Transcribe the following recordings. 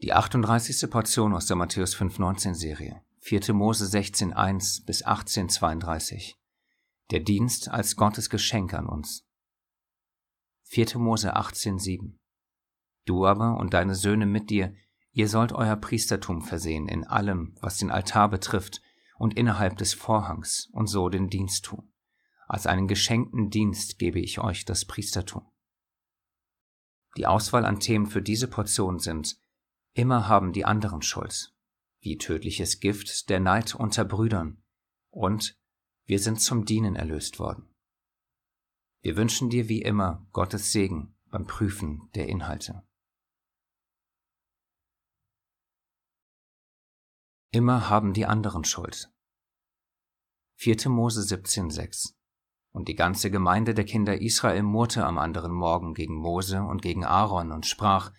Die 38. Portion aus der Matthäus 5,19 Serie, 4. Mose 16,1 bis 18,32. Der Dienst als Gottes Geschenk an uns. 4. Mose 18,7. Du aber und deine Söhne mit dir, ihr sollt euer Priestertum versehen in allem, was den Altar betrifft und innerhalb des Vorhangs und so den Dienst tun. Als einen geschenkten Dienst gebe ich euch das Priestertum. Die Auswahl an Themen für diese Portion sind Immer haben die anderen Schuld, wie tödliches Gift der Neid unter Brüdern und wir sind zum Dienen erlöst worden. Wir wünschen dir wie immer Gottes Segen beim Prüfen der Inhalte. Immer haben die anderen Schuld. 4. Mose 17,6 Und die ganze Gemeinde der Kinder Israel murrte am anderen Morgen gegen Mose und gegen Aaron und sprach,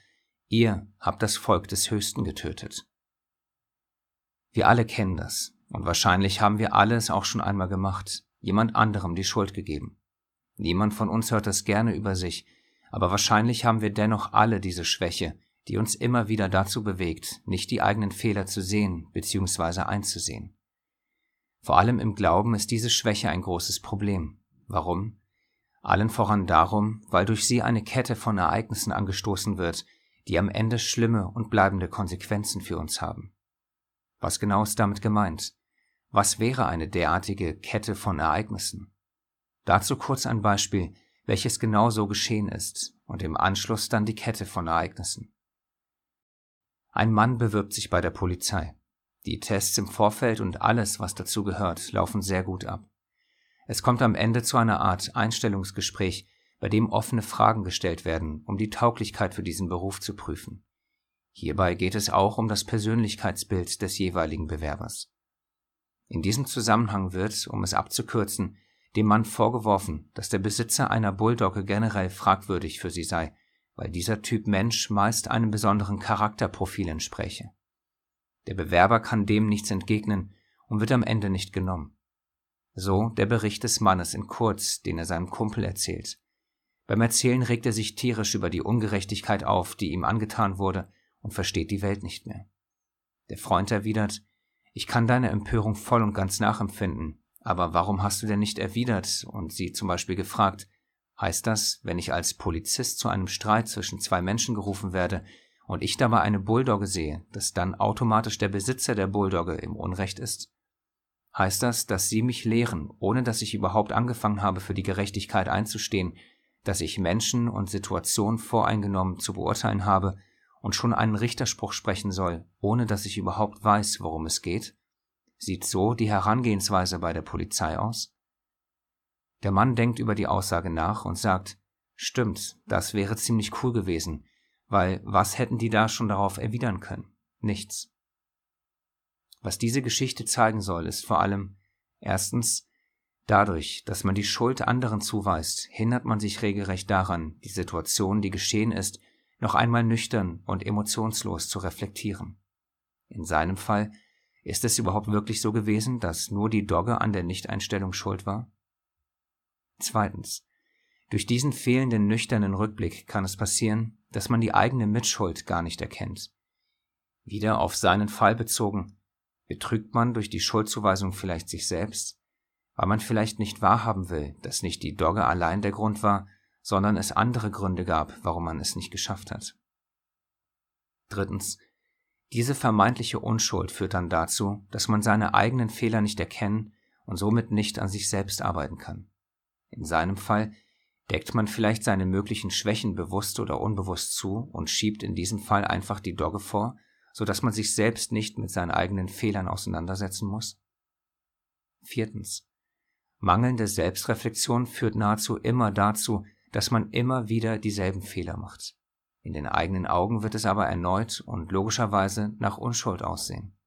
Ihr habt das Volk des Höchsten getötet. Wir alle kennen das, und wahrscheinlich haben wir alle es auch schon einmal gemacht, jemand anderem die Schuld gegeben. Niemand von uns hört das gerne über sich, aber wahrscheinlich haben wir dennoch alle diese Schwäche, die uns immer wieder dazu bewegt, nicht die eigenen Fehler zu sehen bzw. einzusehen. Vor allem im Glauben ist diese Schwäche ein großes Problem. Warum? Allen voran darum, weil durch sie eine Kette von Ereignissen angestoßen wird, die am Ende schlimme und bleibende Konsequenzen für uns haben. Was genau ist damit gemeint? Was wäre eine derartige Kette von Ereignissen? Dazu kurz ein Beispiel, welches genau so geschehen ist, und im Anschluss dann die Kette von Ereignissen. Ein Mann bewirbt sich bei der Polizei. Die Tests im Vorfeld und alles, was dazu gehört, laufen sehr gut ab. Es kommt am Ende zu einer Art Einstellungsgespräch, bei dem offene Fragen gestellt werden, um die Tauglichkeit für diesen Beruf zu prüfen. Hierbei geht es auch um das Persönlichkeitsbild des jeweiligen Bewerbers. In diesem Zusammenhang wird, um es abzukürzen, dem Mann vorgeworfen, dass der Besitzer einer Bulldogge generell fragwürdig für sie sei, weil dieser Typ Mensch meist einem besonderen Charakterprofil entspräche. Der Bewerber kann dem nichts entgegnen und wird am Ende nicht genommen. So der Bericht des Mannes in Kurz, den er seinem Kumpel erzählt. Beim Erzählen regt er sich tierisch über die Ungerechtigkeit auf, die ihm angetan wurde, und versteht die Welt nicht mehr. Der Freund erwidert, ich kann deine Empörung voll und ganz nachempfinden, aber warum hast du denn nicht erwidert und sie zum Beispiel gefragt, heißt das, wenn ich als Polizist zu einem Streit zwischen zwei Menschen gerufen werde und ich dabei eine Bulldogge sehe, dass dann automatisch der Besitzer der Bulldogge im Unrecht ist? Heißt das, dass Sie mich lehren, ohne dass ich überhaupt angefangen habe, für die Gerechtigkeit einzustehen, dass ich Menschen und Situationen voreingenommen zu beurteilen habe und schon einen Richterspruch sprechen soll, ohne dass ich überhaupt weiß, worum es geht? Sieht so die Herangehensweise bei der Polizei aus? Der Mann denkt über die Aussage nach und sagt, stimmt, das wäre ziemlich cool gewesen, weil was hätten die da schon darauf erwidern können? Nichts. Was diese Geschichte zeigen soll, ist vor allem erstens, Dadurch, dass man die Schuld anderen zuweist, hindert man sich regelrecht daran, die Situation, die geschehen ist, noch einmal nüchtern und emotionslos zu reflektieren. In seinem Fall ist es überhaupt wirklich so gewesen, dass nur die Dogge an der Nichteinstellung schuld war? Zweitens. Durch diesen fehlenden nüchternen Rückblick kann es passieren, dass man die eigene Mitschuld gar nicht erkennt. Wieder auf seinen Fall bezogen, betrügt man durch die Schuldzuweisung vielleicht sich selbst? Weil man vielleicht nicht wahrhaben will, dass nicht die Dogge allein der Grund war, sondern es andere Gründe gab, warum man es nicht geschafft hat. Drittens. Diese vermeintliche Unschuld führt dann dazu, dass man seine eigenen Fehler nicht erkennen und somit nicht an sich selbst arbeiten kann. In seinem Fall deckt man vielleicht seine möglichen Schwächen bewusst oder unbewusst zu und schiebt in diesem Fall einfach die Dogge vor, so dass man sich selbst nicht mit seinen eigenen Fehlern auseinandersetzen muss? Viertens. Mangelnde Selbstreflexion führt nahezu immer dazu, dass man immer wieder dieselben Fehler macht. In den eigenen Augen wird es aber erneut und logischerweise nach Unschuld aussehen.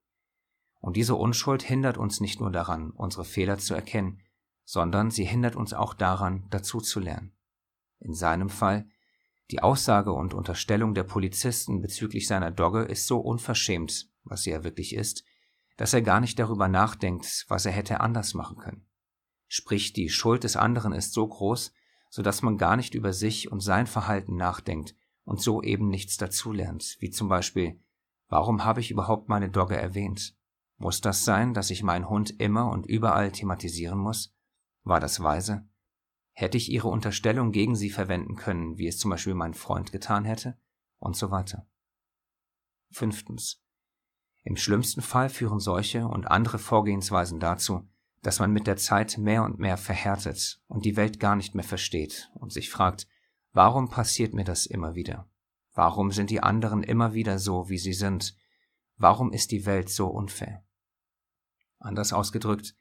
Und diese Unschuld hindert uns nicht nur daran, unsere Fehler zu erkennen, sondern sie hindert uns auch daran, dazu zu lernen. In seinem Fall, die Aussage und Unterstellung der Polizisten bezüglich seiner Dogge ist so unverschämt, was sie ja wirklich ist, dass er gar nicht darüber nachdenkt, was er hätte anders machen können. Sprich, die Schuld des anderen ist so groß, so dass man gar nicht über sich und sein Verhalten nachdenkt und so eben nichts dazulernt, wie zum Beispiel, Warum habe ich überhaupt meine Dogge erwähnt? Muss das sein, dass ich meinen Hund immer und überall thematisieren muss? War das weise? Hätte ich ihre Unterstellung gegen sie verwenden können, wie es zum Beispiel mein Freund getan hätte? Und so weiter. Fünftens. Im schlimmsten Fall führen solche und andere Vorgehensweisen dazu, dass man mit der Zeit mehr und mehr verhärtet und die Welt gar nicht mehr versteht und sich fragt, warum passiert mir das immer wieder? Warum sind die anderen immer wieder so, wie sie sind? Warum ist die Welt so unfair? Anders ausgedrückt,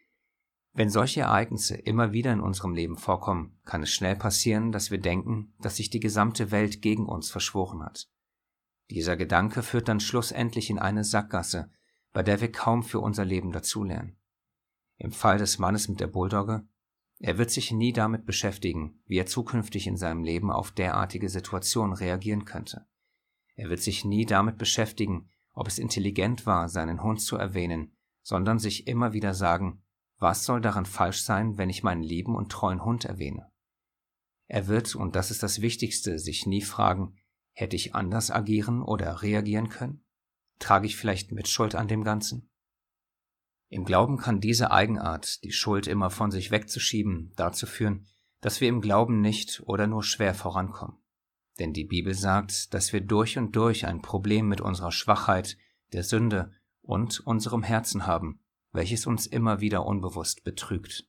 wenn solche Ereignisse immer wieder in unserem Leben vorkommen, kann es schnell passieren, dass wir denken, dass sich die gesamte Welt gegen uns verschworen hat. Dieser Gedanke führt dann schlussendlich in eine Sackgasse, bei der wir kaum für unser Leben dazulernen. Im Fall des Mannes mit der Bulldogge, er wird sich nie damit beschäftigen, wie er zukünftig in seinem Leben auf derartige Situationen reagieren könnte. Er wird sich nie damit beschäftigen, ob es intelligent war, seinen Hund zu erwähnen, sondern sich immer wieder sagen, was soll daran falsch sein, wenn ich meinen lieben und treuen Hund erwähne? Er wird, und das ist das Wichtigste, sich nie fragen, hätte ich anders agieren oder reagieren können? Trage ich vielleicht Mitschuld an dem Ganzen? Im Glauben kann diese Eigenart, die Schuld immer von sich wegzuschieben, dazu führen, dass wir im Glauben nicht oder nur schwer vorankommen. Denn die Bibel sagt, dass wir durch und durch ein Problem mit unserer Schwachheit, der Sünde und unserem Herzen haben, welches uns immer wieder unbewusst betrügt.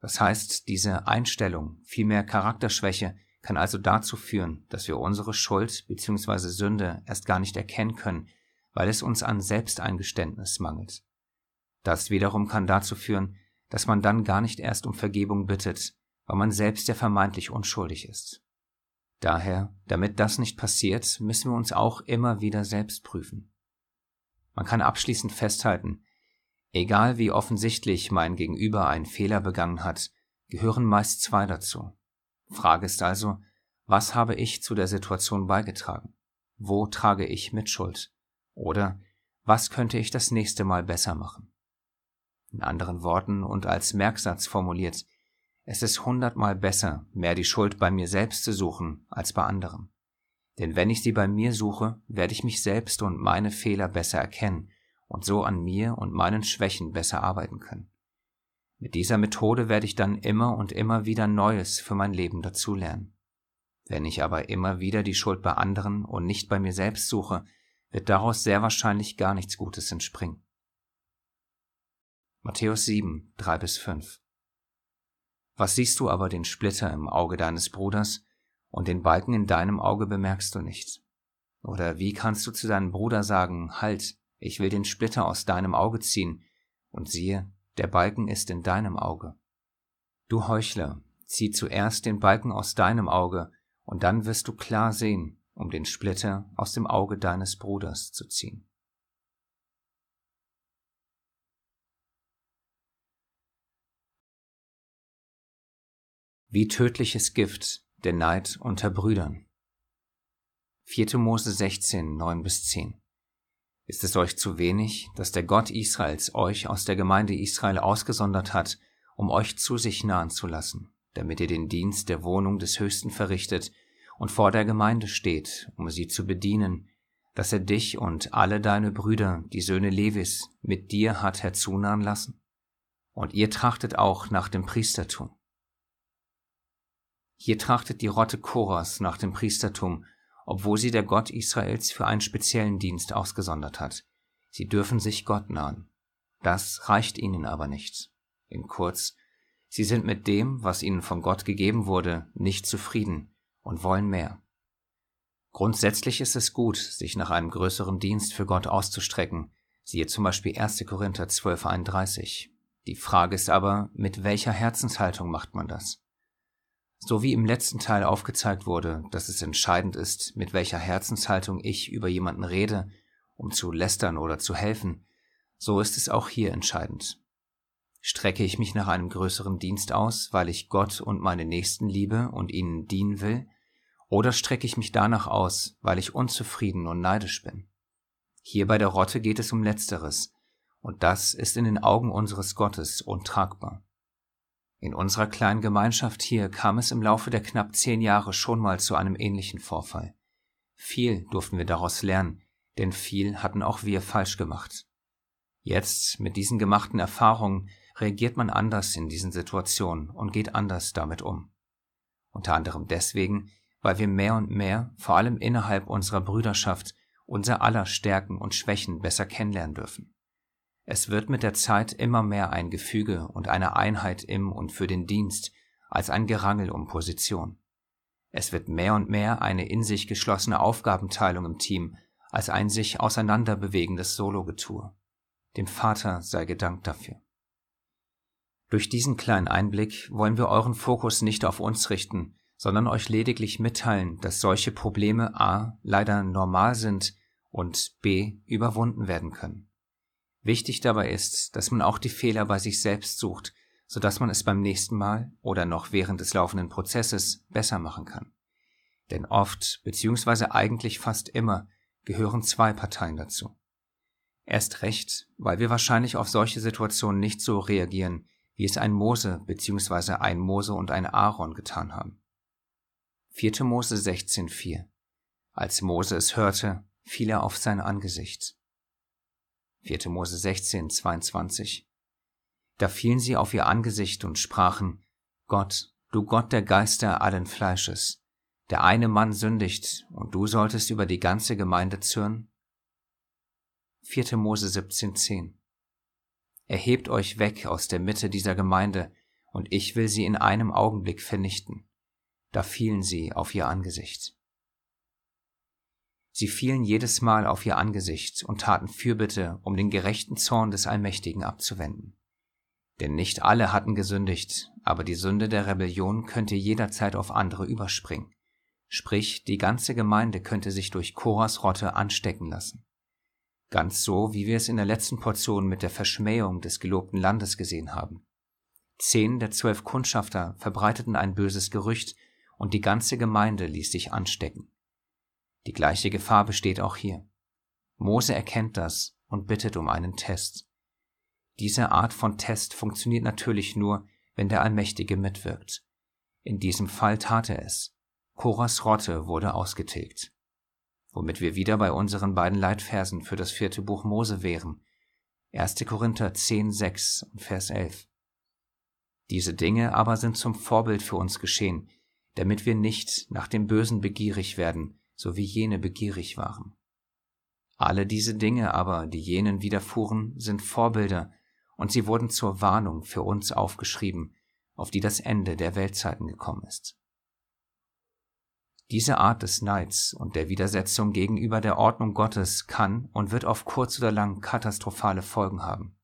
Das heißt, diese Einstellung, vielmehr Charakterschwäche, kann also dazu führen, dass wir unsere Schuld bzw. Sünde erst gar nicht erkennen können, weil es uns an Selbsteingeständnis mangelt. Das wiederum kann dazu führen, dass man dann gar nicht erst um Vergebung bittet, weil man selbst ja vermeintlich unschuldig ist. Daher, damit das nicht passiert, müssen wir uns auch immer wieder selbst prüfen. Man kann abschließend festhalten, Egal wie offensichtlich mein Gegenüber einen Fehler begangen hat, gehören meist zwei dazu. Frage ist also, was habe ich zu der Situation beigetragen? Wo trage ich Mitschuld? Oder was könnte ich das nächste Mal besser machen? In anderen Worten und als Merksatz formuliert, es ist hundertmal besser, mehr die Schuld bei mir selbst zu suchen als bei anderen. Denn wenn ich sie bei mir suche, werde ich mich selbst und meine Fehler besser erkennen und so an mir und meinen Schwächen besser arbeiten können. Mit dieser Methode werde ich dann immer und immer wieder Neues für mein Leben dazulernen. Wenn ich aber immer wieder die Schuld bei anderen und nicht bei mir selbst suche, wird daraus sehr wahrscheinlich gar nichts Gutes entspringen. Matthäus 7, 3 bis 5 Was siehst du aber den Splitter im Auge deines Bruders und den Balken in deinem Auge bemerkst du nicht? Oder wie kannst du zu deinem Bruder sagen, halt, ich will den Splitter aus deinem Auge ziehen, und siehe, der Balken ist in deinem Auge. Du Heuchler, zieh zuerst den Balken aus deinem Auge, und dann wirst du klar sehen, um den Splitter aus dem Auge deines Bruders zu ziehen. Wie tödliches Gift der Neid unter Brüdern. 4. Mose 16, 9 bis 10 ist es euch zu wenig, dass der Gott Israels euch aus der Gemeinde Israel ausgesondert hat, um euch zu sich nahen zu lassen, damit ihr den Dienst der Wohnung des Höchsten verrichtet und vor der Gemeinde steht, um sie zu bedienen, dass er dich und alle deine Brüder, die Söhne Levis, mit dir hat herzunahen lassen? Und ihr trachtet auch nach dem Priestertum. Hier trachtet die Rotte Koras nach dem Priestertum, obwohl sie der Gott Israels für einen speziellen Dienst ausgesondert hat. Sie dürfen sich Gott nahen. Das reicht ihnen aber nicht. In kurz, sie sind mit dem, was ihnen von Gott gegeben wurde, nicht zufrieden und wollen mehr. Grundsätzlich ist es gut, sich nach einem größeren Dienst für Gott auszustrecken, siehe zum Beispiel 1. Korinther 12,31. Die Frage ist aber, mit welcher Herzenshaltung macht man das? So wie im letzten Teil aufgezeigt wurde, dass es entscheidend ist, mit welcher Herzenshaltung ich über jemanden rede, um zu lästern oder zu helfen, so ist es auch hier entscheidend. Strecke ich mich nach einem größeren Dienst aus, weil ich Gott und meine Nächsten liebe und ihnen dienen will, oder strecke ich mich danach aus, weil ich unzufrieden und neidisch bin? Hier bei der Rotte geht es um Letzteres, und das ist in den Augen unseres Gottes untragbar. In unserer kleinen Gemeinschaft hier kam es im Laufe der knapp zehn Jahre schon mal zu einem ähnlichen Vorfall. Viel durften wir daraus lernen, denn viel hatten auch wir falsch gemacht. Jetzt, mit diesen gemachten Erfahrungen, reagiert man anders in diesen Situationen und geht anders damit um. Unter anderem deswegen, weil wir mehr und mehr, vor allem innerhalb unserer Brüderschaft, unser aller Stärken und Schwächen besser kennenlernen dürfen. Es wird mit der Zeit immer mehr ein Gefüge und eine Einheit im und für den Dienst als ein Gerangel um Position. Es wird mehr und mehr eine in sich geschlossene Aufgabenteilung im Team als ein sich auseinanderbewegendes Sologetue. Dem Vater sei gedankt dafür. Durch diesen kleinen Einblick wollen wir euren Fokus nicht auf uns richten, sondern euch lediglich mitteilen, dass solche Probleme a. leider normal sind und b. überwunden werden können. Wichtig dabei ist, dass man auch die Fehler bei sich selbst sucht, so dass man es beim nächsten Mal oder noch während des laufenden Prozesses besser machen kann. Denn oft, beziehungsweise eigentlich fast immer, gehören zwei Parteien dazu. Erst recht, weil wir wahrscheinlich auf solche Situationen nicht so reagieren, wie es ein Mose bzw. ein Mose und ein Aaron getan haben. 4. Mose 16,4 Als Mose es hörte, fiel er auf sein Angesicht. 4. Mose 16, 22 Da fielen sie auf ihr Angesicht und sprachen, Gott, du Gott der Geister allen Fleisches, der eine Mann sündigt, und du solltest über die ganze Gemeinde zürnen? 4. Mose 17,10 Erhebt euch weg aus der Mitte dieser Gemeinde, und ich will sie in einem Augenblick vernichten. Da fielen sie auf ihr Angesicht. Sie fielen jedes Mal auf ihr Angesicht und taten Fürbitte, um den gerechten Zorn des Allmächtigen abzuwenden. Denn nicht alle hatten gesündigt, aber die Sünde der Rebellion könnte jederzeit auf andere überspringen. Sprich, die ganze Gemeinde könnte sich durch Koras Rotte anstecken lassen. Ganz so, wie wir es in der letzten Portion mit der Verschmähung des gelobten Landes gesehen haben. Zehn der zwölf Kundschafter verbreiteten ein böses Gerücht und die ganze Gemeinde ließ sich anstecken. Die gleiche Gefahr besteht auch hier. Mose erkennt das und bittet um einen Test. Diese Art von Test funktioniert natürlich nur, wenn der Allmächtige mitwirkt. In diesem Fall tat er es. Koras Rotte wurde ausgetilgt womit wir wieder bei unseren beiden Leitversen für das vierte Buch Mose wären. 1. Korinther 10, 6 und Vers 11. Diese Dinge aber sind zum Vorbild für uns geschehen, damit wir nicht nach dem Bösen begierig werden, so wie jene begierig waren. Alle diese Dinge aber, die jenen widerfuhren, sind Vorbilder, und sie wurden zur Warnung für uns aufgeschrieben, auf die das Ende der Weltzeiten gekommen ist. Diese Art des Neids und der Widersetzung gegenüber der Ordnung Gottes kann und wird auf kurz oder lang katastrophale Folgen haben.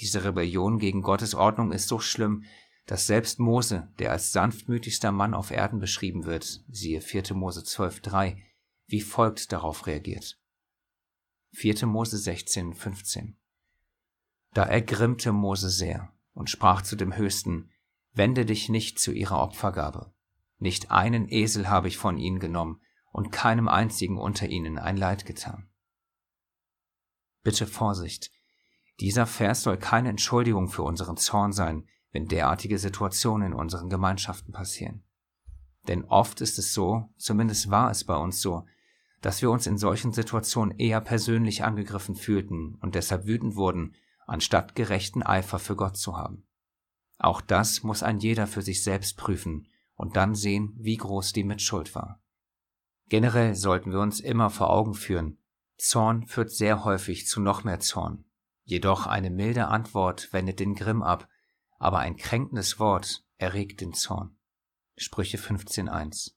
Diese Rebellion gegen Gottes Ordnung ist so schlimm, dass selbst Mose, der als sanftmütigster Mann auf Erden beschrieben wird, siehe 4. Mose 12.3, wie folgt darauf reagiert. 4. Mose 16, 15. Da ergrimmte Mose sehr und sprach zu dem Höchsten, wende dich nicht zu ihrer Opfergabe, nicht einen Esel habe ich von ihnen genommen und keinem einzigen unter ihnen ein Leid getan. Bitte Vorsicht. Dieser Vers soll keine Entschuldigung für unseren Zorn sein, wenn derartige Situationen in unseren Gemeinschaften passieren. Denn oft ist es so, zumindest war es bei uns so, dass wir uns in solchen Situationen eher persönlich angegriffen fühlten und deshalb wütend wurden, anstatt gerechten Eifer für Gott zu haben. Auch das muss ein jeder für sich selbst prüfen und dann sehen, wie groß die Mitschuld war. Generell sollten wir uns immer vor Augen führen, Zorn führt sehr häufig zu noch mehr Zorn. Jedoch eine milde Antwort wendet den Grimm ab, aber ein kränkendes Wort erregt den Zorn. Sprüche 15.1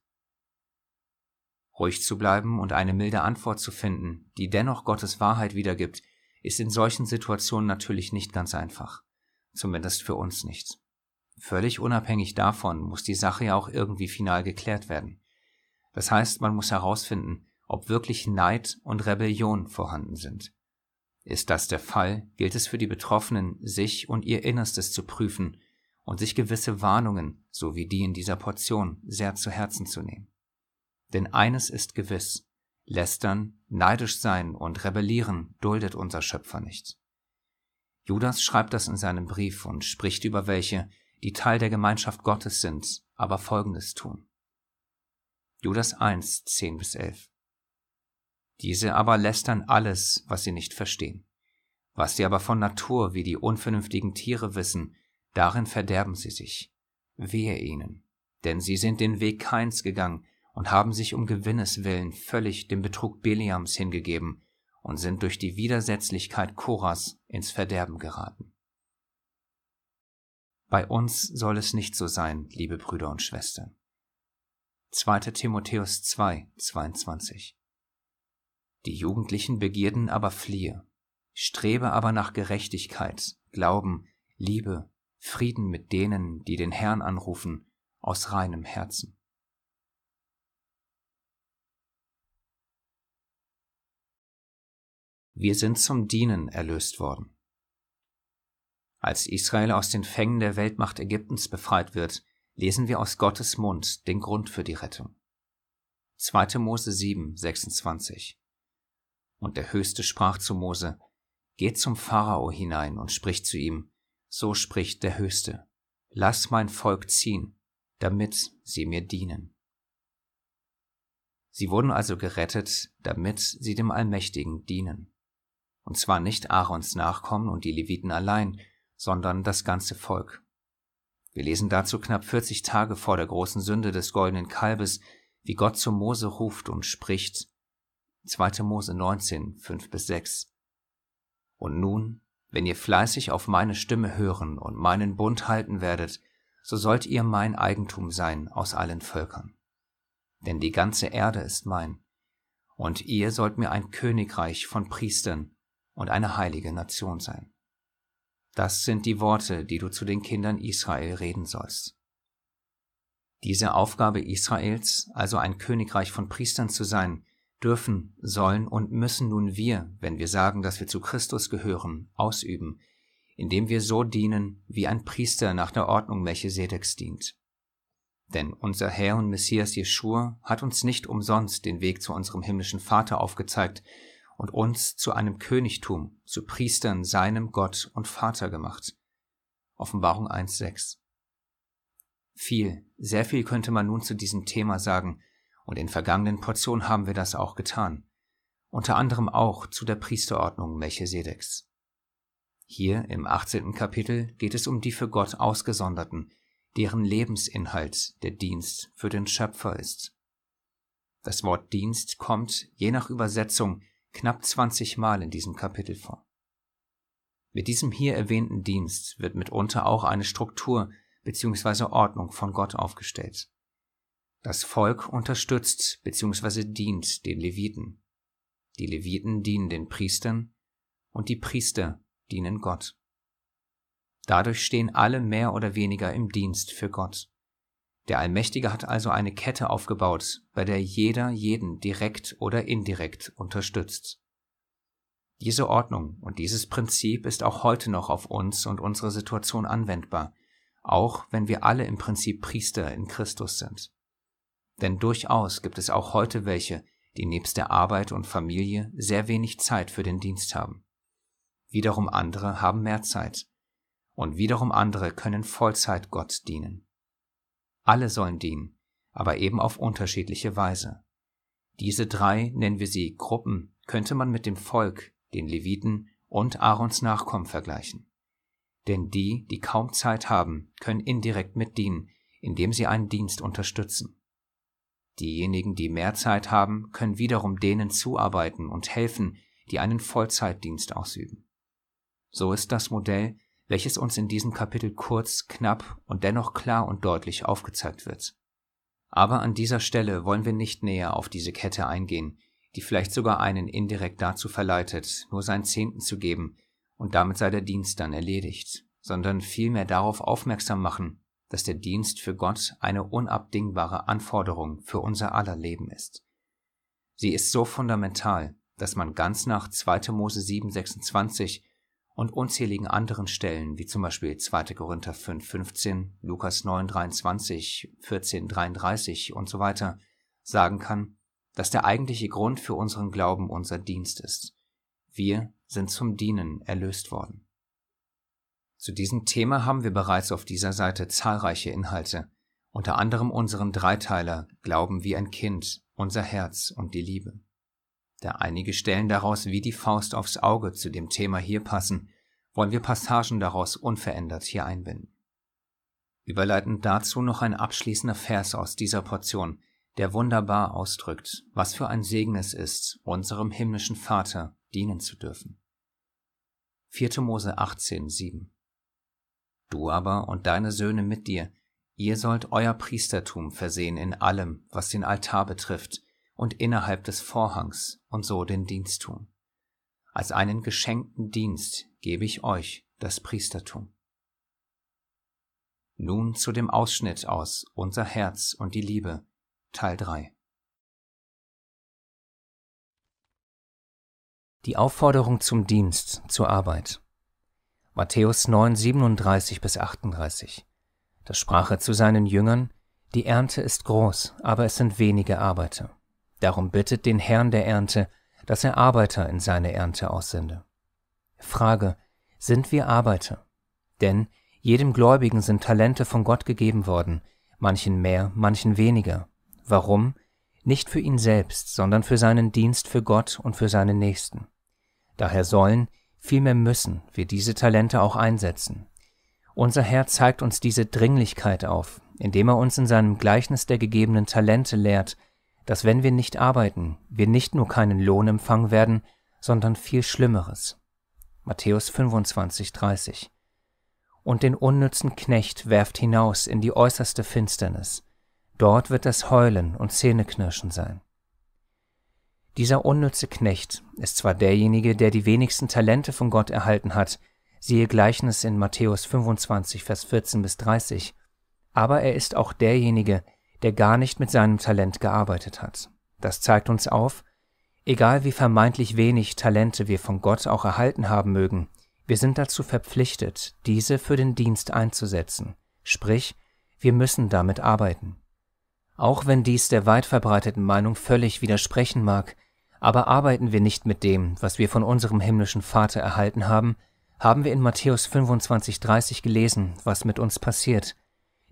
Ruhig zu bleiben und eine milde Antwort zu finden, die dennoch Gottes Wahrheit wiedergibt, ist in solchen Situationen natürlich nicht ganz einfach. Zumindest für uns nicht. Völlig unabhängig davon muss die Sache ja auch irgendwie final geklärt werden. Das heißt, man muss herausfinden, ob wirklich Neid und Rebellion vorhanden sind. Ist das der Fall, gilt es für die Betroffenen, sich und ihr Innerstes zu prüfen und sich gewisse Warnungen, so wie die in dieser Portion, sehr zu Herzen zu nehmen. Denn eines ist gewiss, lästern, neidisch sein und rebellieren duldet unser Schöpfer nicht. Judas schreibt das in seinem Brief und spricht über welche, die Teil der Gemeinschaft Gottes sind, aber Folgendes tun. Judas 1, 10 bis 11. Diese aber lästern alles, was sie nicht verstehen. Was sie aber von Natur wie die unvernünftigen Tiere wissen, darin verderben sie sich. Wehe ihnen, denn sie sind den Weg Keins gegangen und haben sich um Gewinnes willen völlig dem Betrug Beliams hingegeben und sind durch die Widersetzlichkeit Koras ins Verderben geraten. Bei uns soll es nicht so sein, liebe Brüder und Schwestern. 2. Timotheus 2, 22 Die jugendlichen Begierden aber fliehe, strebe aber nach Gerechtigkeit, Glauben, Liebe, Frieden mit denen, die den Herrn anrufen, aus reinem Herzen. Wir sind zum Dienen erlöst worden. Als Israel aus den Fängen der Weltmacht Ägyptens befreit wird, lesen wir aus Gottes Mund den Grund für die Rettung. 2. Mose 7, 26 Und der Höchste sprach zu Mose, Geht zum Pharao hinein und spricht zu ihm, so spricht der Höchste, lass mein Volk ziehen, damit sie mir dienen. Sie wurden also gerettet, damit sie dem Allmächtigen dienen und zwar nicht Aarons Nachkommen und die Leviten allein, sondern das ganze Volk. Wir lesen dazu knapp 40 Tage vor der großen Sünde des goldenen Kalbes, wie Gott zu Mose ruft und spricht. 2. Mose 19, 5 bis 6. Und nun, wenn ihr fleißig auf meine Stimme hören und meinen Bund halten werdet, so sollt ihr mein Eigentum sein aus allen Völkern. Denn die ganze Erde ist mein, und ihr sollt mir ein Königreich von Priestern und eine heilige Nation sein. Das sind die Worte, die du zu den Kindern Israel reden sollst. Diese Aufgabe Israels, also ein Königreich von Priestern zu sein, dürfen, sollen und müssen nun wir, wenn wir sagen, dass wir zu Christus gehören, ausüben, indem wir so dienen, wie ein Priester nach der Ordnung Melchisedeks dient. Denn unser Herr und Messias Jeschua hat uns nicht umsonst den Weg zu unserem himmlischen Vater aufgezeigt, und uns zu einem Königtum, zu Priestern seinem Gott und Vater gemacht. Offenbarung 1.6. Viel, sehr viel könnte man nun zu diesem Thema sagen, und in vergangenen Portionen haben wir das auch getan, unter anderem auch zu der Priesterordnung Melchisedeks. Hier im 18. Kapitel geht es um die für Gott Ausgesonderten, deren Lebensinhalt der Dienst für den Schöpfer ist. Das Wort Dienst kommt, je nach Übersetzung, knapp 20 Mal in diesem Kapitel vor. Mit diesem hier erwähnten Dienst wird mitunter auch eine Struktur bzw. Ordnung von Gott aufgestellt. Das Volk unterstützt bzw. dient den Leviten. Die Leviten dienen den Priestern und die Priester dienen Gott. Dadurch stehen alle mehr oder weniger im Dienst für Gott. Der Allmächtige hat also eine Kette aufgebaut, bei der jeder jeden direkt oder indirekt unterstützt. Diese Ordnung und dieses Prinzip ist auch heute noch auf uns und unsere Situation anwendbar, auch wenn wir alle im Prinzip Priester in Christus sind. Denn durchaus gibt es auch heute welche, die nebst der Arbeit und Familie sehr wenig Zeit für den Dienst haben. Wiederum andere haben mehr Zeit. Und wiederum andere können Vollzeit Gott dienen. Alle sollen dienen, aber eben auf unterschiedliche Weise. Diese drei, nennen wir sie Gruppen, könnte man mit dem Volk, den Leviten und Aarons Nachkommen vergleichen. Denn die, die kaum Zeit haben, können indirekt mitdienen, indem sie einen Dienst unterstützen. Diejenigen, die mehr Zeit haben, können wiederum denen zuarbeiten und helfen, die einen Vollzeitdienst ausüben. So ist das Modell, welches uns in diesem Kapitel kurz, knapp und dennoch klar und deutlich aufgezeigt wird. Aber an dieser Stelle wollen wir nicht näher auf diese Kette eingehen, die vielleicht sogar einen indirekt dazu verleitet, nur seinen Zehnten zu geben, und damit sei der Dienst dann erledigt, sondern vielmehr darauf aufmerksam machen, dass der Dienst für Gott eine unabdingbare Anforderung für unser aller Leben ist. Sie ist so fundamental, dass man ganz nach 2. Mose 7,26 und unzähligen anderen Stellen, wie zum Beispiel 2. Korinther 5, 15, Lukas 9, 23, 14, 33 und so weiter, sagen kann, dass der eigentliche Grund für unseren Glauben unser Dienst ist. Wir sind zum Dienen erlöst worden. Zu diesem Thema haben wir bereits auf dieser Seite zahlreiche Inhalte, unter anderem unseren Dreiteiler Glauben wie ein Kind, unser Herz und die Liebe. Da einige Stellen daraus wie die Faust aufs Auge zu dem Thema hier passen, wollen wir Passagen daraus unverändert hier einbinden. Überleitend dazu noch ein abschließender Vers aus dieser Portion, der wunderbar ausdrückt, was für ein Segen es ist, unserem himmlischen Vater dienen zu dürfen. 4. Mose 18, 7 Du aber und deine Söhne mit dir, ihr sollt euer Priestertum versehen in allem, was den Altar betrifft, und innerhalb des Vorhangs und so den Dienst tun. Als einen geschenkten Dienst gebe ich euch das Priestertum. Nun zu dem Ausschnitt aus Unser Herz und die Liebe, Teil 3. Die Aufforderung zum Dienst, zur Arbeit. Matthäus 9, 37 bis 38. Da sprach er zu seinen Jüngern, die Ernte ist groß, aber es sind wenige Arbeiter. Darum bittet den Herrn der Ernte, dass er Arbeiter in seine Ernte aussende. Frage, sind wir Arbeiter? Denn jedem Gläubigen sind Talente von Gott gegeben worden, manchen mehr, manchen weniger. Warum? Nicht für ihn selbst, sondern für seinen Dienst für Gott und für seinen Nächsten. Daher sollen, vielmehr müssen wir diese Talente auch einsetzen. Unser Herr zeigt uns diese Dringlichkeit auf, indem er uns in seinem Gleichnis der gegebenen Talente lehrt, dass wenn wir nicht arbeiten, wir nicht nur keinen Lohn empfangen werden, sondern viel Schlimmeres. Matthäus 25, 30. Und den unnützen Knecht werft hinaus in die äußerste Finsternis. Dort wird das Heulen und Zähneknirschen sein. Dieser unnütze Knecht ist zwar derjenige, der die wenigsten Talente von Gott erhalten hat, siehe Gleichnis in Matthäus 25, Vers 14 bis 30, aber er ist auch derjenige, der gar nicht mit seinem Talent gearbeitet hat. Das zeigt uns auf, egal wie vermeintlich wenig Talente wir von Gott auch erhalten haben mögen, wir sind dazu verpflichtet, diese für den Dienst einzusetzen, sprich, wir müssen damit arbeiten. Auch wenn dies der weit verbreiteten Meinung völlig widersprechen mag, aber arbeiten wir nicht mit dem, was wir von unserem himmlischen Vater erhalten haben, haben wir in Matthäus 25,30 gelesen, was mit uns passiert,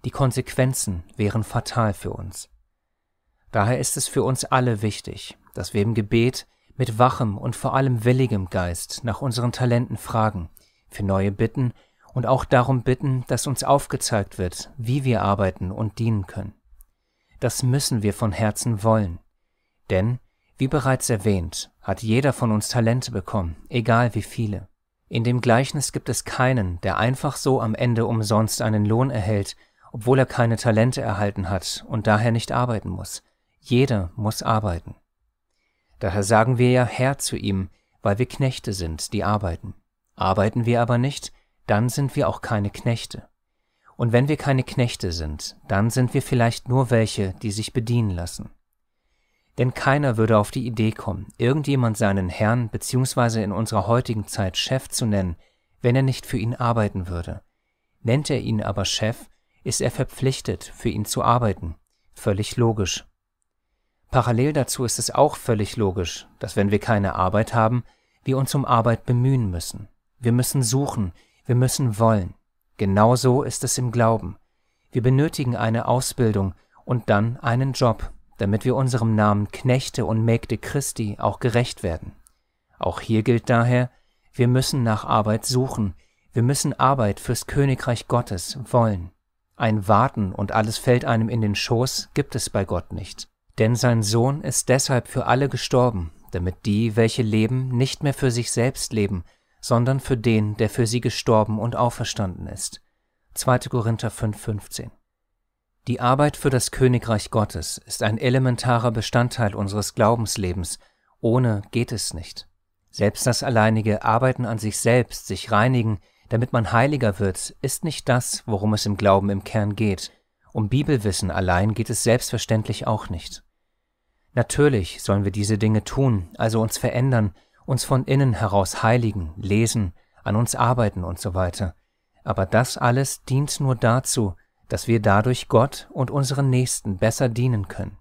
die Konsequenzen wären fatal für uns. Daher ist es für uns alle wichtig, dass wir im Gebet mit wachem und vor allem willigem Geist nach unseren Talenten fragen, für neue bitten und auch darum bitten, dass uns aufgezeigt wird, wie wir arbeiten und dienen können. Das müssen wir von Herzen wollen. Denn, wie bereits erwähnt, hat jeder von uns Talente bekommen, egal wie viele. In dem Gleichnis gibt es keinen, der einfach so am Ende umsonst einen Lohn erhält obwohl er keine Talente erhalten hat und daher nicht arbeiten muss. Jeder muss arbeiten. Daher sagen wir ja Herr zu ihm, weil wir Knechte sind, die arbeiten. Arbeiten wir aber nicht, dann sind wir auch keine Knechte. Und wenn wir keine Knechte sind, dann sind wir vielleicht nur welche, die sich bedienen lassen. Denn keiner würde auf die Idee kommen, irgendjemand seinen Herrn bzw. in unserer heutigen Zeit Chef zu nennen, wenn er nicht für ihn arbeiten würde. Nennt er ihn aber Chef, ist er verpflichtet, für ihn zu arbeiten. Völlig logisch. Parallel dazu ist es auch völlig logisch, dass wenn wir keine Arbeit haben, wir uns um Arbeit bemühen müssen. Wir müssen suchen, wir müssen wollen. Genauso ist es im Glauben. Wir benötigen eine Ausbildung und dann einen Job, damit wir unserem Namen Knechte und Mägde Christi auch gerecht werden. Auch hier gilt daher, wir müssen nach Arbeit suchen, wir müssen Arbeit fürs Königreich Gottes wollen. Ein Warten und alles fällt einem in den Schoß gibt es bei Gott nicht. Denn sein Sohn ist deshalb für alle gestorben, damit die, welche leben, nicht mehr für sich selbst leben, sondern für den, der für sie gestorben und auferstanden ist. 2. Korinther 5,15 Die Arbeit für das Königreich Gottes ist ein elementarer Bestandteil unseres Glaubenslebens, ohne geht es nicht. Selbst das alleinige Arbeiten an sich selbst, sich reinigen, damit man heiliger wird, ist nicht das, worum es im Glauben im Kern geht. Um Bibelwissen allein geht es selbstverständlich auch nicht. Natürlich sollen wir diese Dinge tun, also uns verändern, uns von innen heraus heiligen, lesen, an uns arbeiten und so weiter. Aber das alles dient nur dazu, dass wir dadurch Gott und unseren Nächsten besser dienen können.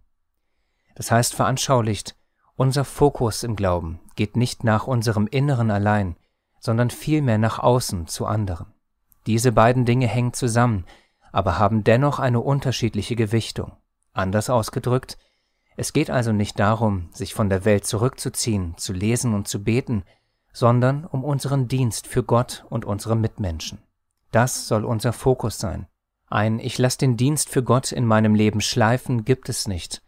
Das heißt veranschaulicht, unser Fokus im Glauben geht nicht nach unserem Inneren allein, sondern vielmehr nach außen zu anderen. Diese beiden Dinge hängen zusammen, aber haben dennoch eine unterschiedliche Gewichtung. Anders ausgedrückt, Es geht also nicht darum, sich von der Welt zurückzuziehen, zu lesen und zu beten, sondern um unseren Dienst für Gott und unsere Mitmenschen. Das soll unser Fokus sein. Ein Ich lass den Dienst für Gott in meinem Leben schleifen gibt es nicht.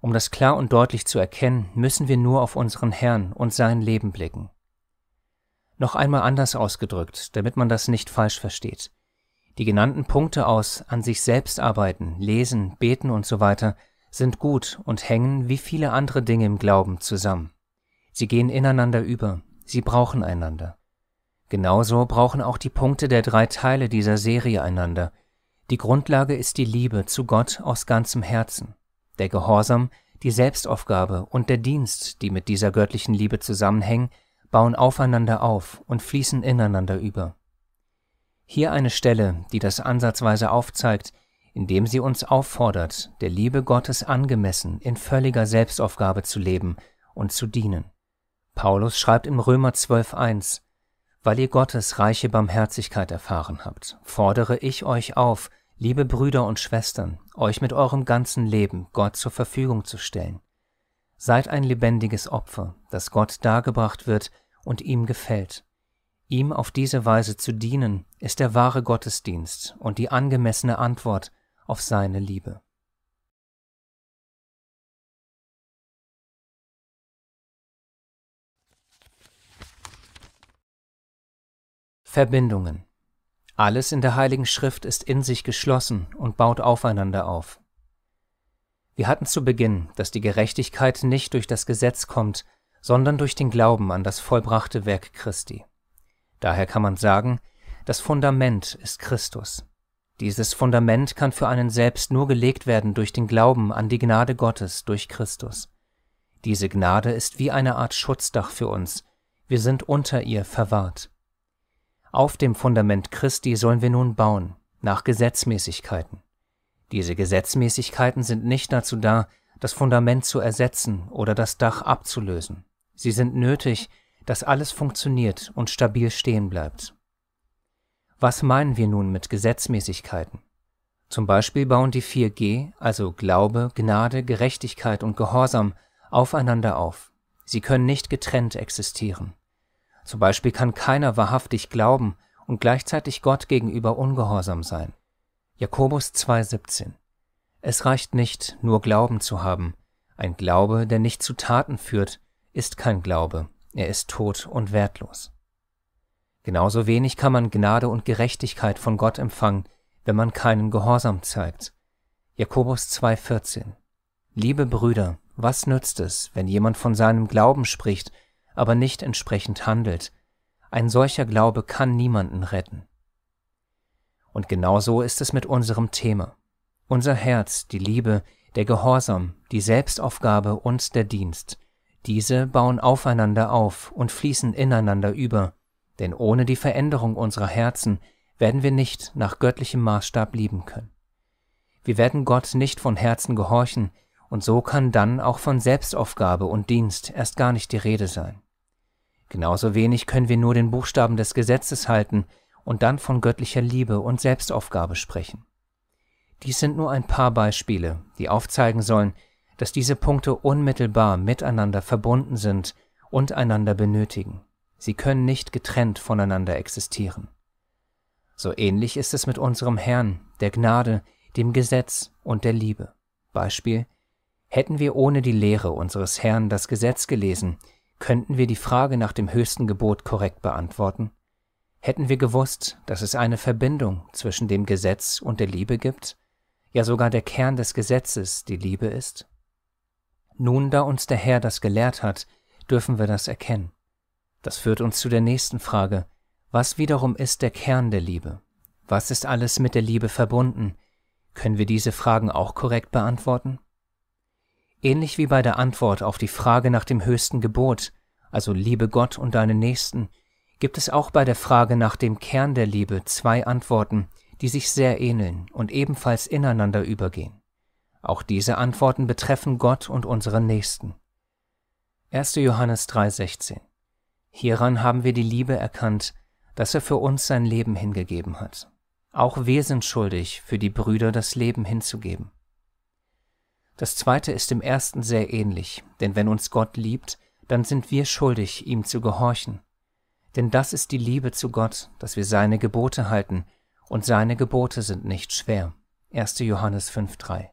Um das klar und deutlich zu erkennen, müssen wir nur auf unseren Herrn und sein Leben blicken. Noch einmal anders ausgedrückt, damit man das nicht falsch versteht. Die genannten Punkte aus an sich selbst arbeiten, lesen, beten und so weiter sind gut und hängen wie viele andere Dinge im Glauben zusammen. Sie gehen ineinander über, sie brauchen einander. Genauso brauchen auch die Punkte der drei Teile dieser Serie einander. Die Grundlage ist die Liebe zu Gott aus ganzem Herzen, der Gehorsam, die Selbstaufgabe und der Dienst, die mit dieser göttlichen Liebe zusammenhängen, bauen aufeinander auf und fließen ineinander über. Hier eine Stelle, die das ansatzweise aufzeigt, indem sie uns auffordert, der Liebe Gottes angemessen in völliger Selbstaufgabe zu leben und zu dienen. Paulus schreibt im Römer 12.1, weil ihr Gottes reiche Barmherzigkeit erfahren habt, fordere ich euch auf, liebe Brüder und Schwestern, euch mit eurem ganzen Leben Gott zur Verfügung zu stellen. Seid ein lebendiges Opfer, das Gott dargebracht wird und ihm gefällt. Ihm auf diese Weise zu dienen, ist der wahre Gottesdienst und die angemessene Antwort auf seine Liebe. Verbindungen. Alles in der Heiligen Schrift ist in sich geschlossen und baut aufeinander auf. Wir hatten zu Beginn, dass die Gerechtigkeit nicht durch das Gesetz kommt, sondern durch den Glauben an das vollbrachte Werk Christi. Daher kann man sagen, das Fundament ist Christus. Dieses Fundament kann für einen selbst nur gelegt werden durch den Glauben an die Gnade Gottes durch Christus. Diese Gnade ist wie eine Art Schutzdach für uns, wir sind unter ihr verwahrt. Auf dem Fundament Christi sollen wir nun bauen, nach Gesetzmäßigkeiten. Diese Gesetzmäßigkeiten sind nicht dazu da, das Fundament zu ersetzen oder das Dach abzulösen. Sie sind nötig, dass alles funktioniert und stabil stehen bleibt. Was meinen wir nun mit Gesetzmäßigkeiten? Zum Beispiel bauen die 4G, also Glaube, Gnade, Gerechtigkeit und Gehorsam, aufeinander auf. Sie können nicht getrennt existieren. Zum Beispiel kann keiner wahrhaftig glauben und gleichzeitig Gott gegenüber ungehorsam sein. Jakobus 2,17 Es reicht nicht, nur Glauben zu haben. Ein Glaube, der nicht zu Taten führt, ist kein Glaube, er ist tot und wertlos. Genauso wenig kann man Gnade und Gerechtigkeit von Gott empfangen, wenn man keinen Gehorsam zeigt. Jakobus 2,14 Liebe Brüder, was nützt es, wenn jemand von seinem Glauben spricht aber nicht entsprechend handelt, ein solcher Glaube kann niemanden retten. Und genauso ist es mit unserem Thema. Unser Herz, die Liebe, der Gehorsam, die Selbstaufgabe und der Dienst, diese bauen aufeinander auf und fließen ineinander über, denn ohne die Veränderung unserer Herzen werden wir nicht nach göttlichem Maßstab lieben können. Wir werden Gott nicht von Herzen gehorchen, und so kann dann auch von Selbstaufgabe und Dienst erst gar nicht die Rede sein. Genauso wenig können wir nur den Buchstaben des Gesetzes halten und dann von göttlicher Liebe und Selbstaufgabe sprechen. Dies sind nur ein paar Beispiele, die aufzeigen sollen, dass diese Punkte unmittelbar miteinander verbunden sind und einander benötigen. Sie können nicht getrennt voneinander existieren. So ähnlich ist es mit unserem Herrn, der Gnade, dem Gesetz und der Liebe. Beispiel Hätten wir ohne die Lehre unseres Herrn das Gesetz gelesen, Könnten wir die Frage nach dem höchsten Gebot korrekt beantworten? Hätten wir gewusst, dass es eine Verbindung zwischen dem Gesetz und der Liebe gibt, ja sogar der Kern des Gesetzes die Liebe ist? Nun, da uns der Herr das gelehrt hat, dürfen wir das erkennen. Das führt uns zu der nächsten Frage, was wiederum ist der Kern der Liebe? Was ist alles mit der Liebe verbunden? Können wir diese Fragen auch korrekt beantworten? Ähnlich wie bei der Antwort auf die Frage nach dem höchsten Gebot, also liebe Gott und deinen Nächsten, gibt es auch bei der Frage nach dem Kern der Liebe zwei Antworten, die sich sehr ähneln und ebenfalls ineinander übergehen. Auch diese Antworten betreffen Gott und unseren Nächsten. 1. Johannes 3:16 Hieran haben wir die Liebe erkannt, dass er für uns sein Leben hingegeben hat. Auch wir sind schuldig, für die Brüder das Leben hinzugeben. Das zweite ist dem ersten sehr ähnlich, denn wenn uns Gott liebt, dann sind wir schuldig, ihm zu gehorchen. Denn das ist die Liebe zu Gott, dass wir seine Gebote halten, und seine Gebote sind nicht schwer. 1. Johannes 5.3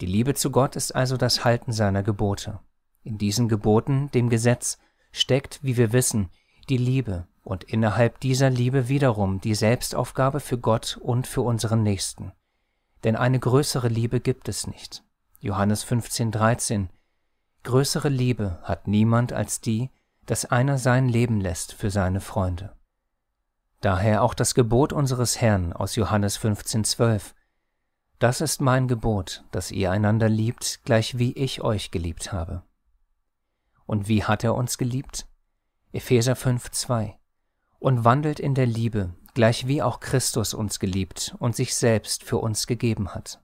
Die Liebe zu Gott ist also das Halten seiner Gebote. In diesen Geboten, dem Gesetz, steckt, wie wir wissen, die Liebe und innerhalb dieser Liebe wiederum die Selbstaufgabe für Gott und für unseren Nächsten. Denn eine größere Liebe gibt es nicht. Johannes 15.13 Größere Liebe hat niemand als die, dass einer sein Leben lässt für seine Freunde. Daher auch das Gebot unseres Herrn aus Johannes 15.12 Das ist mein Gebot, dass ihr einander liebt, gleich wie ich euch geliebt habe. Und wie hat er uns geliebt? Epheser 5.2 Und wandelt in der Liebe, gleich wie auch Christus uns geliebt und sich selbst für uns gegeben hat.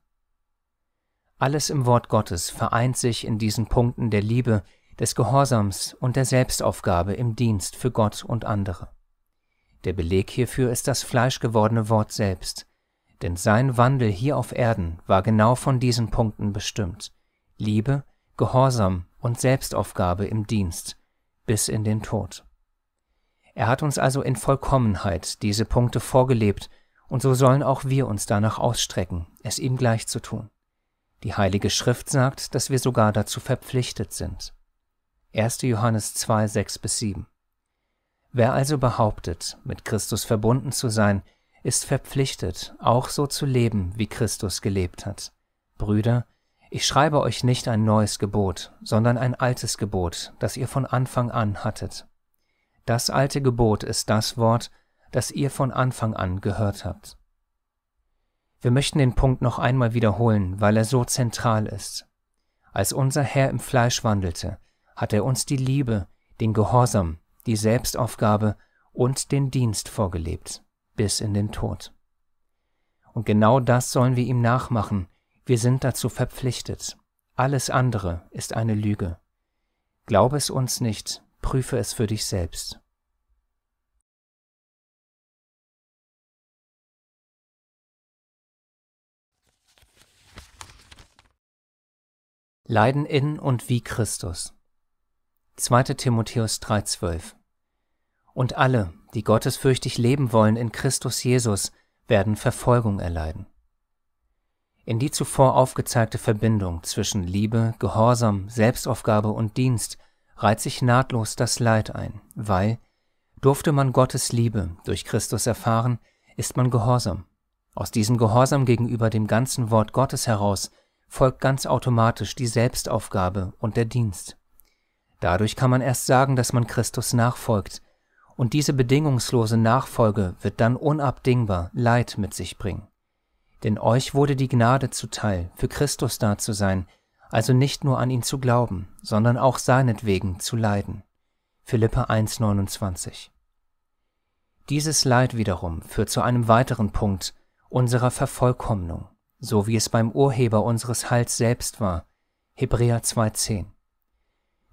Alles im Wort Gottes vereint sich in diesen Punkten der Liebe, des Gehorsams und der Selbstaufgabe im Dienst für Gott und andere. Der Beleg hierfür ist das fleischgewordene Wort selbst, denn sein Wandel hier auf Erden war genau von diesen Punkten bestimmt. Liebe, Gehorsam und Selbstaufgabe im Dienst bis in den Tod. Er hat uns also in Vollkommenheit diese Punkte vorgelebt, und so sollen auch wir uns danach ausstrecken, es ihm gleich zu tun. Die Heilige Schrift sagt, dass wir sogar dazu verpflichtet sind. 1. Johannes 2, 6 bis 7. Wer also behauptet, mit Christus verbunden zu sein, ist verpflichtet, auch so zu leben, wie Christus gelebt hat. Brüder, ich schreibe euch nicht ein neues Gebot, sondern ein altes Gebot, das ihr von Anfang an hattet. Das alte Gebot ist das Wort, das ihr von Anfang an gehört habt. Wir möchten den Punkt noch einmal wiederholen, weil er so zentral ist. Als unser Herr im Fleisch wandelte, hat er uns die Liebe, den Gehorsam, die Selbstaufgabe und den Dienst vorgelebt, bis in den Tod. Und genau das sollen wir ihm nachmachen, wir sind dazu verpflichtet. Alles andere ist eine Lüge. Glaube es uns nicht, prüfe es für dich selbst. Leiden in und wie Christus. 2. Timotheus 3,12 Und alle, die gottesfürchtig leben wollen in Christus Jesus, werden Verfolgung erleiden. In die zuvor aufgezeigte Verbindung zwischen Liebe, Gehorsam, Selbstaufgabe und Dienst reiht sich nahtlos das Leid ein, weil, durfte man Gottes Liebe durch Christus erfahren, ist man gehorsam. Aus diesem Gehorsam gegenüber dem ganzen Wort Gottes heraus folgt ganz automatisch die Selbstaufgabe und der Dienst. Dadurch kann man erst sagen, dass man Christus nachfolgt, und diese bedingungslose Nachfolge wird dann unabdingbar Leid mit sich bringen. Denn euch wurde die Gnade zuteil, für Christus da zu sein, also nicht nur an ihn zu glauben, sondern auch seinetwegen zu leiden. Philippa 1,29 Dieses Leid wiederum führt zu einem weiteren Punkt unserer Vervollkommnung so wie es beim Urheber unseres Heils selbst war. Hebräer 2,10.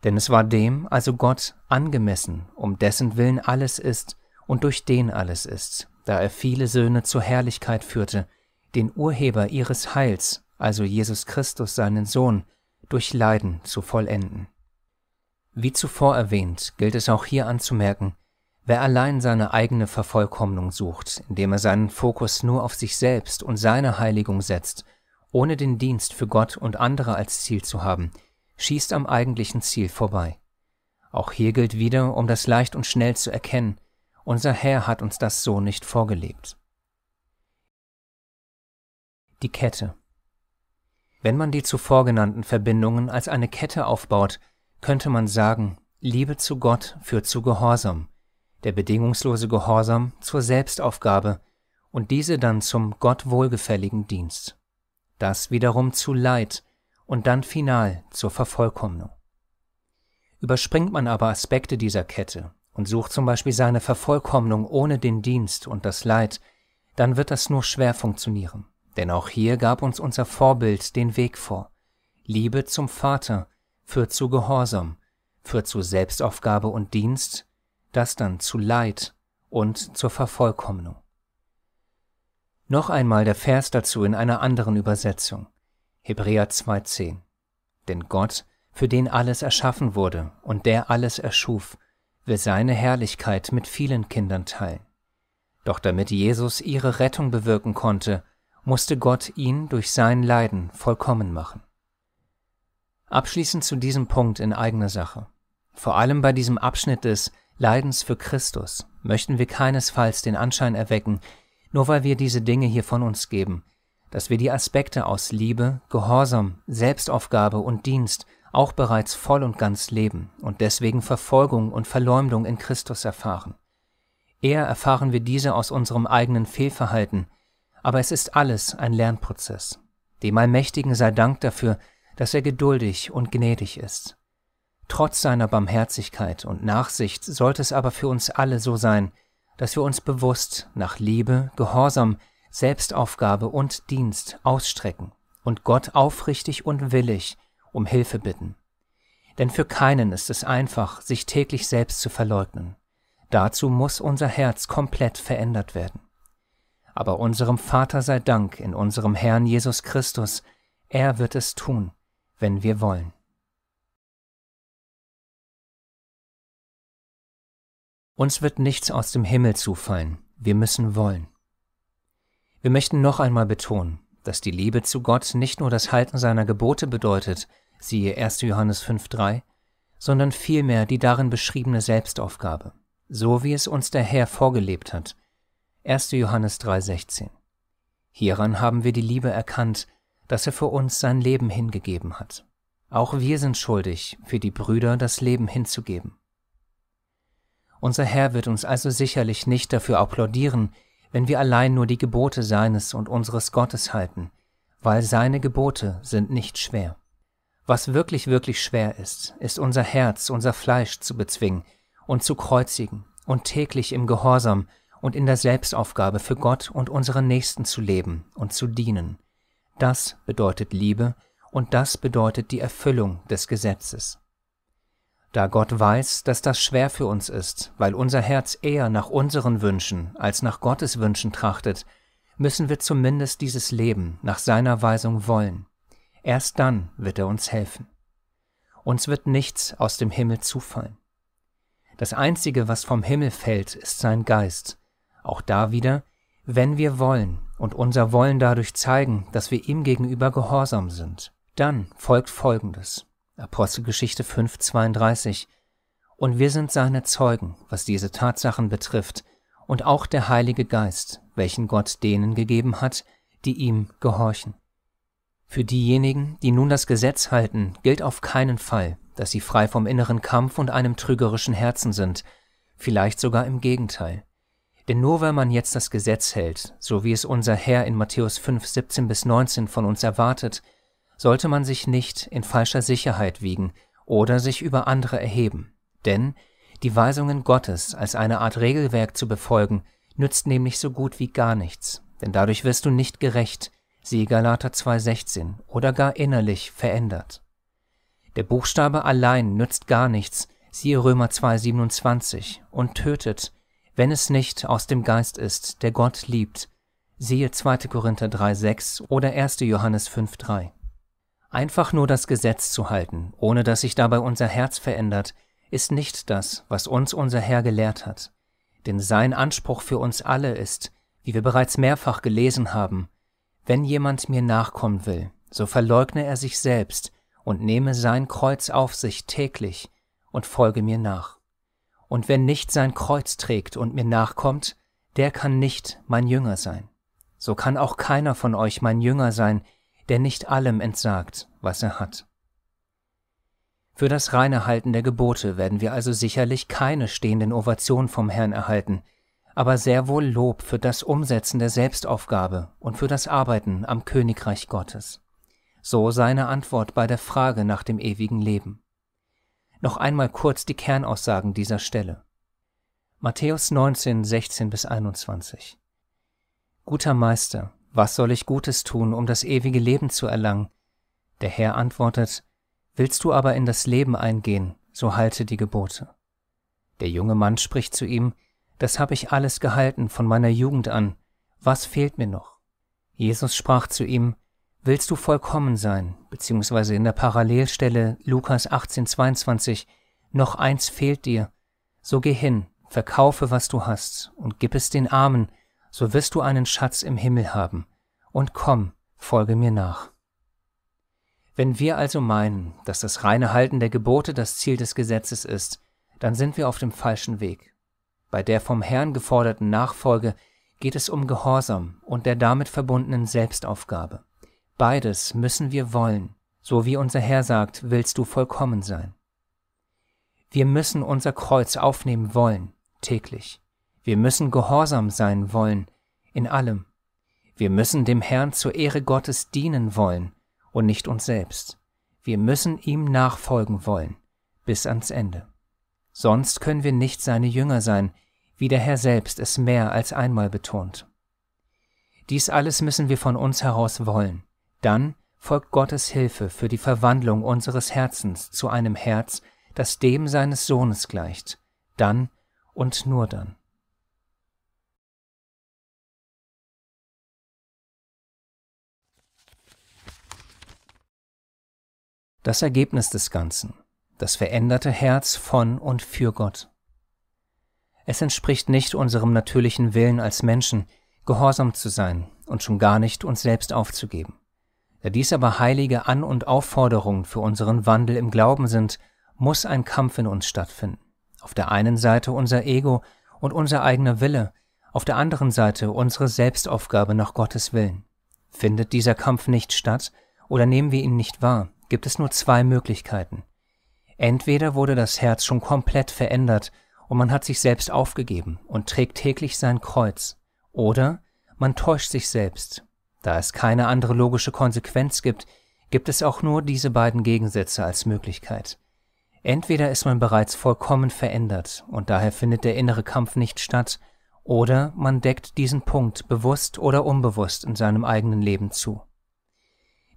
Denn es war dem, also Gott, angemessen, um dessen Willen alles ist und durch den alles ist, da er viele Söhne zur Herrlichkeit führte, den Urheber ihres Heils, also Jesus Christus seinen Sohn, durch Leiden zu vollenden. Wie zuvor erwähnt, gilt es auch hier anzumerken, Wer allein seine eigene Vervollkommnung sucht, indem er seinen Fokus nur auf sich selbst und seine Heiligung setzt, ohne den Dienst für Gott und andere als Ziel zu haben, schießt am eigentlichen Ziel vorbei. Auch hier gilt wieder, um das leicht und schnell zu erkennen, unser Herr hat uns das so nicht vorgelebt. Die Kette. Wenn man die zuvor genannten Verbindungen als eine Kette aufbaut, könnte man sagen, Liebe zu Gott führt zu Gehorsam, der bedingungslose Gehorsam zur Selbstaufgabe und diese dann zum Gott wohlgefälligen Dienst. Das wiederum zu Leid und dann final zur Vervollkommnung. Überspringt man aber Aspekte dieser Kette und sucht zum Beispiel seine Vervollkommnung ohne den Dienst und das Leid, dann wird das nur schwer funktionieren. Denn auch hier gab uns unser Vorbild den Weg vor. Liebe zum Vater führt zu Gehorsam, führt zu Selbstaufgabe und Dienst das dann zu Leid und zur Vervollkommnung. Noch einmal der Vers dazu in einer anderen Übersetzung. Hebräer 2.10 Denn Gott, für den alles erschaffen wurde und der alles erschuf, will seine Herrlichkeit mit vielen Kindern teilen. Doch damit Jesus ihre Rettung bewirken konnte, musste Gott ihn durch sein Leiden vollkommen machen. Abschließend zu diesem Punkt in eigener Sache. Vor allem bei diesem Abschnitt des Leidens für Christus möchten wir keinesfalls den Anschein erwecken, nur weil wir diese Dinge hier von uns geben, dass wir die Aspekte aus Liebe, Gehorsam, Selbstaufgabe und Dienst auch bereits voll und ganz leben und deswegen Verfolgung und Verleumdung in Christus erfahren. Eher erfahren wir diese aus unserem eigenen Fehlverhalten, aber es ist alles ein Lernprozess. Dem Allmächtigen sei Dank dafür, dass er geduldig und gnädig ist. Trotz seiner Barmherzigkeit und Nachsicht sollte es aber für uns alle so sein, dass wir uns bewusst nach Liebe, Gehorsam, Selbstaufgabe und Dienst ausstrecken und Gott aufrichtig und willig um Hilfe bitten. Denn für keinen ist es einfach, sich täglich selbst zu verleugnen. Dazu muss unser Herz komplett verändert werden. Aber unserem Vater sei Dank in unserem Herrn Jesus Christus, er wird es tun, wenn wir wollen. Uns wird nichts aus dem Himmel zufallen, wir müssen wollen. Wir möchten noch einmal betonen, dass die Liebe zu Gott nicht nur das Halten seiner Gebote bedeutet, siehe 1. Johannes 5.3, sondern vielmehr die darin beschriebene Selbstaufgabe, so wie es uns der Herr vorgelebt hat, 1. Johannes 3.16. Hieran haben wir die Liebe erkannt, dass er für uns sein Leben hingegeben hat. Auch wir sind schuldig, für die Brüder das Leben hinzugeben. Unser Herr wird uns also sicherlich nicht dafür applaudieren, wenn wir allein nur die Gebote seines und unseres Gottes halten, weil seine Gebote sind nicht schwer. Was wirklich, wirklich schwer ist, ist unser Herz, unser Fleisch zu bezwingen und zu kreuzigen und täglich im Gehorsam und in der Selbstaufgabe für Gott und unseren Nächsten zu leben und zu dienen. Das bedeutet Liebe und das bedeutet die Erfüllung des Gesetzes. Da Gott weiß, dass das schwer für uns ist, weil unser Herz eher nach unseren Wünschen als nach Gottes Wünschen trachtet, müssen wir zumindest dieses Leben nach seiner Weisung wollen. Erst dann wird er uns helfen. Uns wird nichts aus dem Himmel zufallen. Das Einzige, was vom Himmel fällt, ist sein Geist, auch da wieder, wenn wir wollen und unser Wollen dadurch zeigen, dass wir ihm gegenüber gehorsam sind, dann folgt Folgendes. Apostelgeschichte 5,32 Und wir sind seine Zeugen, was diese Tatsachen betrifft, und auch der Heilige Geist, welchen Gott denen gegeben hat, die ihm gehorchen. Für diejenigen, die nun das Gesetz halten, gilt auf keinen Fall, dass sie frei vom inneren Kampf und einem trügerischen Herzen sind, vielleicht sogar im Gegenteil. Denn nur weil man jetzt das Gesetz hält, so wie es unser Herr in Matthäus 5, 17 bis 19 von uns erwartet, sollte man sich nicht in falscher Sicherheit wiegen oder sich über andere erheben. Denn die Weisungen Gottes als eine Art Regelwerk zu befolgen, nützt nämlich so gut wie gar nichts, denn dadurch wirst du nicht gerecht, siehe Galater 2,16, oder gar innerlich verändert. Der Buchstabe allein nützt gar nichts, siehe Römer 2,27, und tötet, wenn es nicht aus dem Geist ist, der Gott liebt, siehe 2. Korinther 3,6 oder 1. Johannes 5,3. Einfach nur das Gesetz zu halten, ohne dass sich dabei unser Herz verändert, ist nicht das, was uns unser Herr gelehrt hat. Denn sein Anspruch für uns alle ist, wie wir bereits mehrfach gelesen haben, wenn jemand mir nachkommen will, so verleugne er sich selbst und nehme sein Kreuz auf sich täglich und folge mir nach. Und wer nicht sein Kreuz trägt und mir nachkommt, der kann nicht mein Jünger sein. So kann auch keiner von euch mein Jünger sein, der nicht allem entsagt, was er hat. Für das reine Halten der Gebote werden wir also sicherlich keine stehenden Ovationen vom Herrn erhalten, aber sehr wohl Lob für das Umsetzen der Selbstaufgabe und für das Arbeiten am Königreich Gottes. So seine Antwort bei der Frage nach dem ewigen Leben. Noch einmal kurz die Kernaussagen dieser Stelle. Matthäus 19, 16 bis 21. Guter Meister, was soll ich Gutes tun, um das ewige Leben zu erlangen? Der Herr antwortet, Willst du aber in das Leben eingehen, so halte die Gebote. Der junge Mann spricht zu ihm, Das habe ich alles gehalten von meiner Jugend an, was fehlt mir noch? Jesus sprach zu ihm, willst du vollkommen sein, beziehungsweise in der Parallelstelle Lukas 18,22, noch eins fehlt dir, so geh hin, verkaufe, was du hast, und gib es den Armen, so wirst du einen Schatz im Himmel haben, und komm, folge mir nach. Wenn wir also meinen, dass das reine Halten der Gebote das Ziel des Gesetzes ist, dann sind wir auf dem falschen Weg. Bei der vom Herrn geforderten Nachfolge geht es um Gehorsam und der damit verbundenen Selbstaufgabe. Beides müssen wir wollen, so wie unser Herr sagt, willst du vollkommen sein. Wir müssen unser Kreuz aufnehmen wollen, täglich. Wir müssen gehorsam sein wollen, in allem. Wir müssen dem Herrn zur Ehre Gottes dienen wollen, und nicht uns selbst. Wir müssen ihm nachfolgen wollen, bis ans Ende. Sonst können wir nicht seine Jünger sein, wie der Herr selbst es mehr als einmal betont. Dies alles müssen wir von uns heraus wollen. Dann folgt Gottes Hilfe für die Verwandlung unseres Herzens zu einem Herz, das dem seines Sohnes gleicht. Dann und nur dann. Das Ergebnis des Ganzen, das veränderte Herz von und für Gott. Es entspricht nicht unserem natürlichen Willen als Menschen, gehorsam zu sein und schon gar nicht uns selbst aufzugeben. Da dies aber heilige An- und Aufforderungen für unseren Wandel im Glauben sind, muss ein Kampf in uns stattfinden. Auf der einen Seite unser Ego und unser eigener Wille, auf der anderen Seite unsere Selbstaufgabe nach Gottes Willen. Findet dieser Kampf nicht statt oder nehmen wir ihn nicht wahr, gibt es nur zwei Möglichkeiten. Entweder wurde das Herz schon komplett verändert und man hat sich selbst aufgegeben und trägt täglich sein Kreuz, oder man täuscht sich selbst. Da es keine andere logische Konsequenz gibt, gibt es auch nur diese beiden Gegensätze als Möglichkeit. Entweder ist man bereits vollkommen verändert und daher findet der innere Kampf nicht statt, oder man deckt diesen Punkt bewusst oder unbewusst in seinem eigenen Leben zu.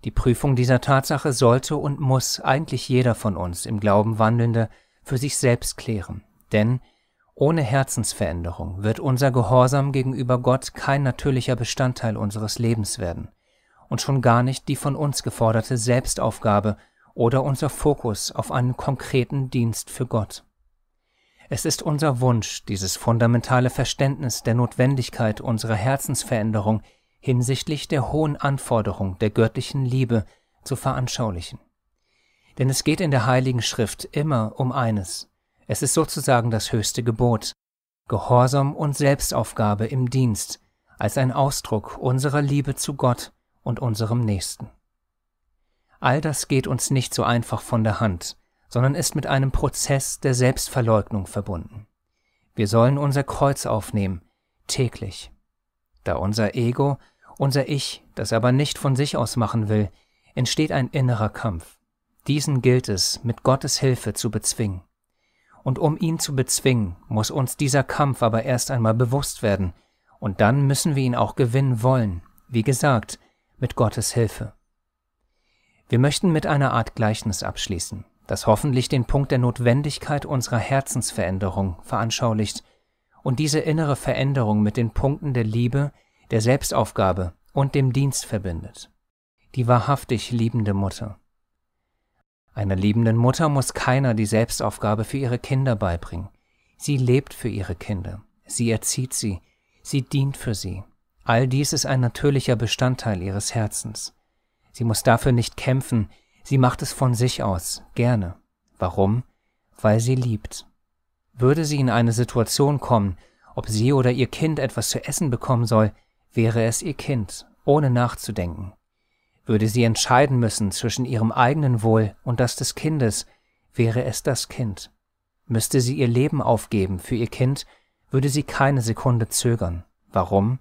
Die Prüfung dieser Tatsache sollte und muss eigentlich jeder von uns im Glauben Wandelnde für sich selbst klären, denn ohne Herzensveränderung wird unser Gehorsam gegenüber Gott kein natürlicher Bestandteil unseres Lebens werden und schon gar nicht die von uns geforderte Selbstaufgabe oder unser Fokus auf einen konkreten Dienst für Gott. Es ist unser Wunsch, dieses fundamentale Verständnis der Notwendigkeit unserer Herzensveränderung hinsichtlich der hohen Anforderung der göttlichen Liebe zu veranschaulichen. Denn es geht in der Heiligen Schrift immer um eines. Es ist sozusagen das höchste Gebot, Gehorsam und Selbstaufgabe im Dienst, als ein Ausdruck unserer Liebe zu Gott und unserem Nächsten. All das geht uns nicht so einfach von der Hand, sondern ist mit einem Prozess der Selbstverleugnung verbunden. Wir sollen unser Kreuz aufnehmen, täglich. Da unser Ego unser Ich, das aber nicht von sich aus machen will, entsteht ein innerer Kampf. Diesen gilt es mit Gottes Hilfe zu bezwingen. Und um ihn zu bezwingen, muss uns dieser Kampf aber erst einmal bewusst werden, und dann müssen wir ihn auch gewinnen wollen, wie gesagt, mit Gottes Hilfe. Wir möchten mit einer Art Gleichnis abschließen, das hoffentlich den Punkt der Notwendigkeit unserer Herzensveränderung veranschaulicht und diese innere Veränderung mit den Punkten der Liebe, der Selbstaufgabe und dem Dienst verbindet. Die wahrhaftig liebende Mutter. Einer liebenden Mutter muss keiner die Selbstaufgabe für ihre Kinder beibringen. Sie lebt für ihre Kinder, sie erzieht sie, sie dient für sie. All dies ist ein natürlicher Bestandteil ihres Herzens. Sie muss dafür nicht kämpfen, sie macht es von sich aus, gerne. Warum? Weil sie liebt. Würde sie in eine Situation kommen, ob sie oder ihr Kind etwas zu essen bekommen soll, wäre es ihr Kind, ohne nachzudenken. Würde sie entscheiden müssen zwischen ihrem eigenen Wohl und das des Kindes, wäre es das Kind. Müsste sie ihr Leben aufgeben für ihr Kind, würde sie keine Sekunde zögern. Warum?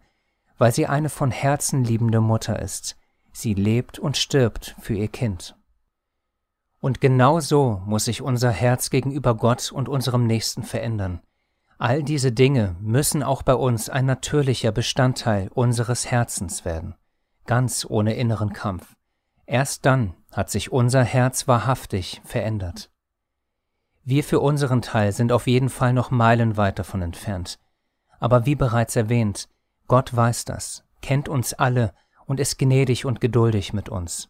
Weil sie eine von Herzen liebende Mutter ist. Sie lebt und stirbt für ihr Kind. Und genau so muss sich unser Herz gegenüber Gott und unserem Nächsten verändern. All diese Dinge müssen auch bei uns ein natürlicher Bestandteil unseres Herzens werden, ganz ohne inneren Kampf. Erst dann hat sich unser Herz wahrhaftig verändert. Wir für unseren Teil sind auf jeden Fall noch meilenweit davon entfernt. Aber wie bereits erwähnt, Gott weiß das, kennt uns alle und ist gnädig und geduldig mit uns.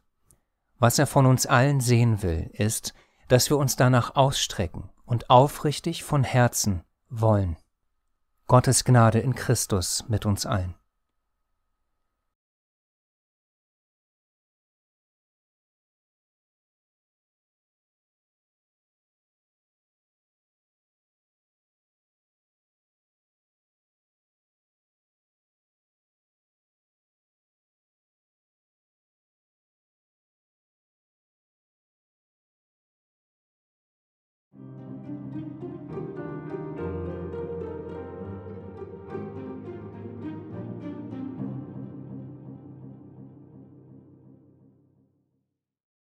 Was er von uns allen sehen will, ist, dass wir uns danach ausstrecken und aufrichtig von Herzen wollen. Gottes Gnade in Christus mit uns allen.